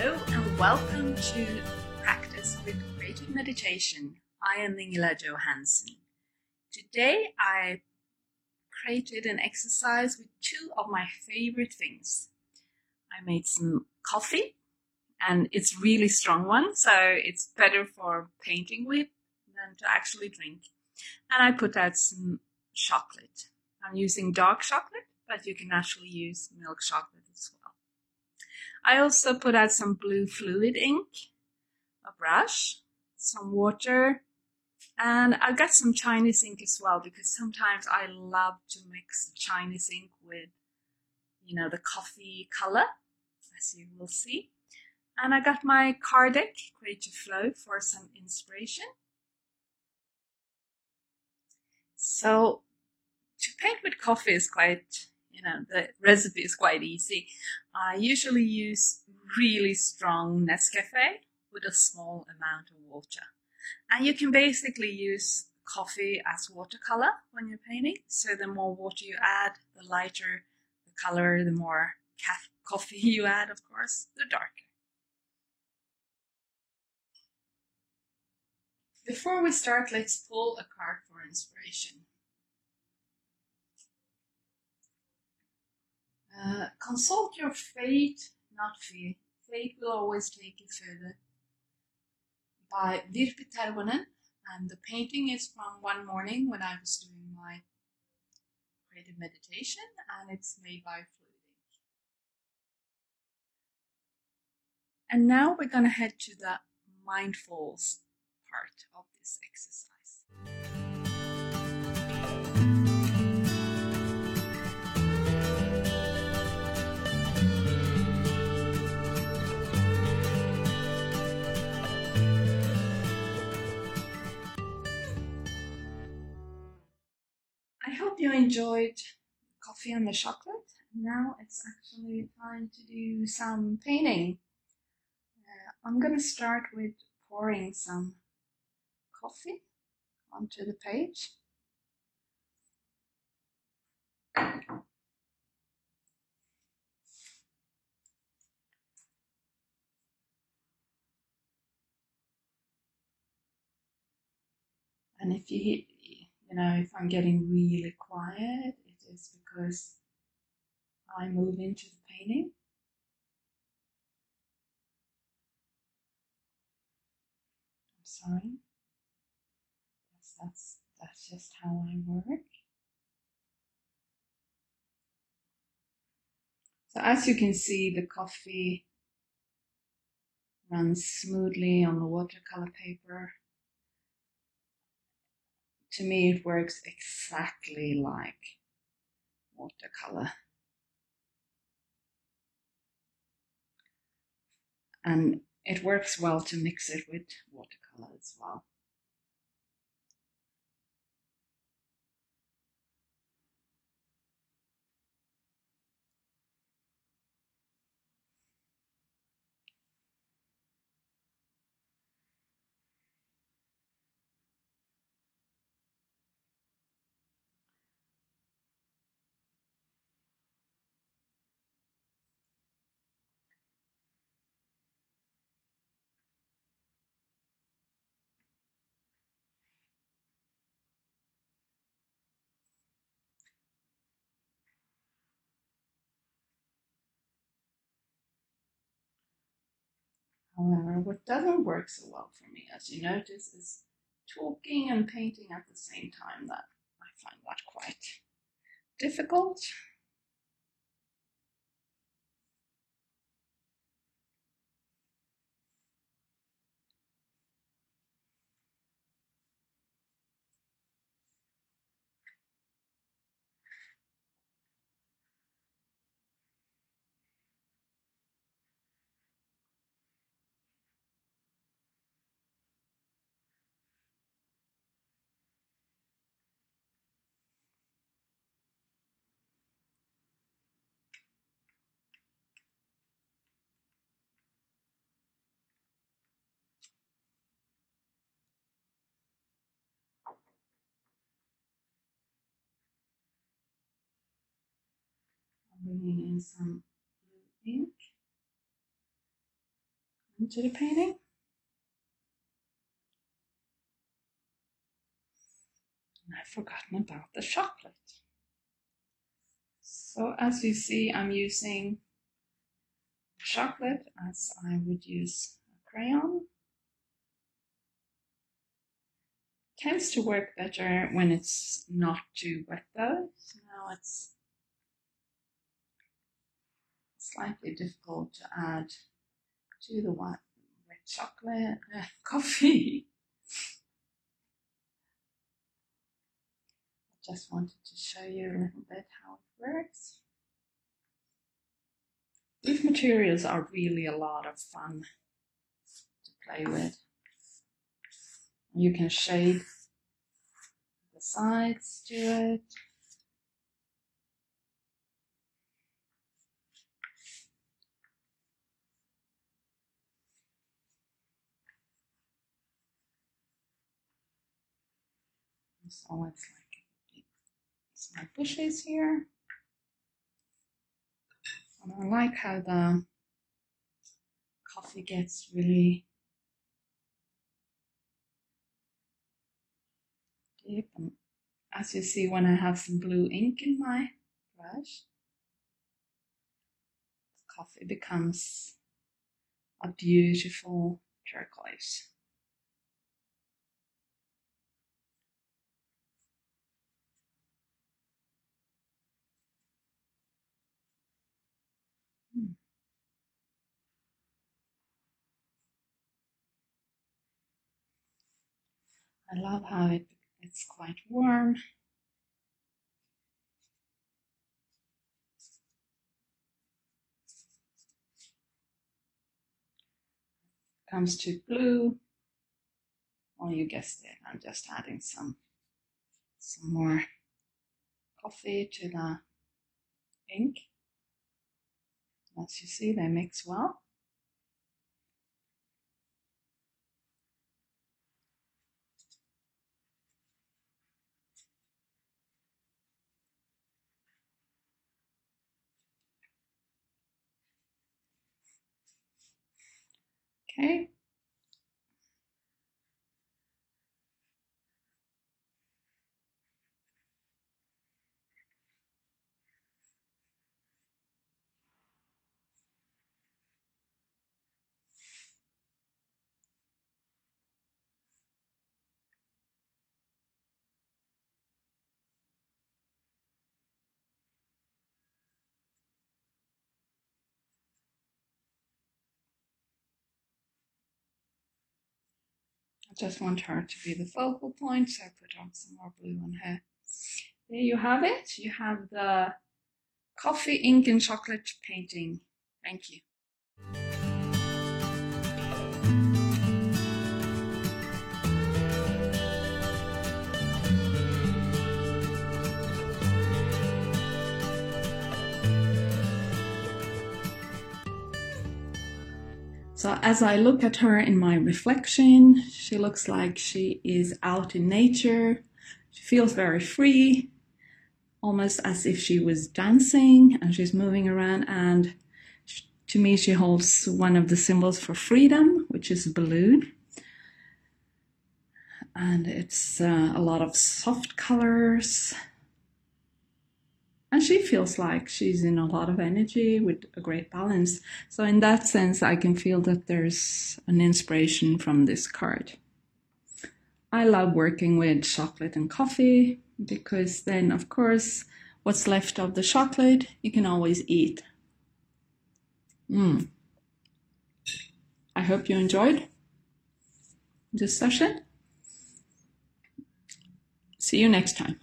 Hello and welcome to Practice with Creative Meditation. I am Ingela Johansson. Today I created an exercise with two of my favorite things. I made some coffee and it's really strong one, so it's better for painting with than to actually drink. And I put out some chocolate. I'm using dark chocolate, but you can actually use milk chocolate as well. I also put out some blue fluid ink, a brush, some water, and I got some Chinese ink as well because sometimes I love to mix Chinese ink with, you know, the coffee color, as you will see. And I got my card deck, Creative Flow, for some inspiration. So to paint with coffee is quite, you know, the recipe is quite easy. I usually use really strong Nescafe with a small amount of water. And you can basically use coffee as watercolor when you're painting. So the more water you add, the lighter the color, the more coffee you add, of course, the darker. Before we start, let's pull a card for inspiration. Uh, consult your fate, not fear. Fate will always take you further. By Virpi Tervonen, and the painting is from one morning when I was doing my creative meditation, and it's made by Fluid. And now we're going to head to the mindfuls part of this exercise. I hope you enjoyed coffee and the chocolate. Now it's actually time to do some painting. Uh, I'm going to start with pouring some coffee onto the page. And if you you know, if I'm getting really quiet, it is because I move into the painting. I'm sorry. That's, that's, just how I work. So as you can see, the coffee runs smoothly on the watercolor paper. To me, it works exactly like watercolor. And it works well to mix it with watercolor as well. However, what doesn't work so well for me, as you notice, is talking and painting at the same time. That I find that quite difficult. Some blue ink. into the painting. And I've forgotten about the chocolate. So as you see, I'm using chocolate as I would use a crayon. Tends to work better when it's not too wet though. So now it's slightly difficult to add to the white, wet chocolate, uh, coffee. I just wanted to show you a little bit how it works. These materials are really a lot of fun to play with. You can shade the sides to it. So it's like some bushes here. And I like how the coffee gets really deep. And as you see, when I have some blue ink in my brush, the coffee becomes a beautiful turquoise. I love how it, it's quite warm. Comes to blue. Well, you guessed it. I'm just adding some some more coffee to the ink. As you see, they mix well. Okay. I just want her to be the focal point, so I put on some more blue on her. There you have it. You have the coffee, ink, and chocolate painting. Thank you. So as I look at her in my reflection, she looks like she is out in nature. She feels very free, almost as if she was dancing and she's moving around. And to me, she holds one of the symbols for freedom, which is a balloon. And it's uh, a lot of soft colors, and she feels like she's in a lot of energy with a great balance. So, in that sense, I can feel that there's an inspiration from this card. I love working with chocolate and coffee because then, of course, what's left of the chocolate you can always eat. Mm. I hope you enjoyed this session. See you next time.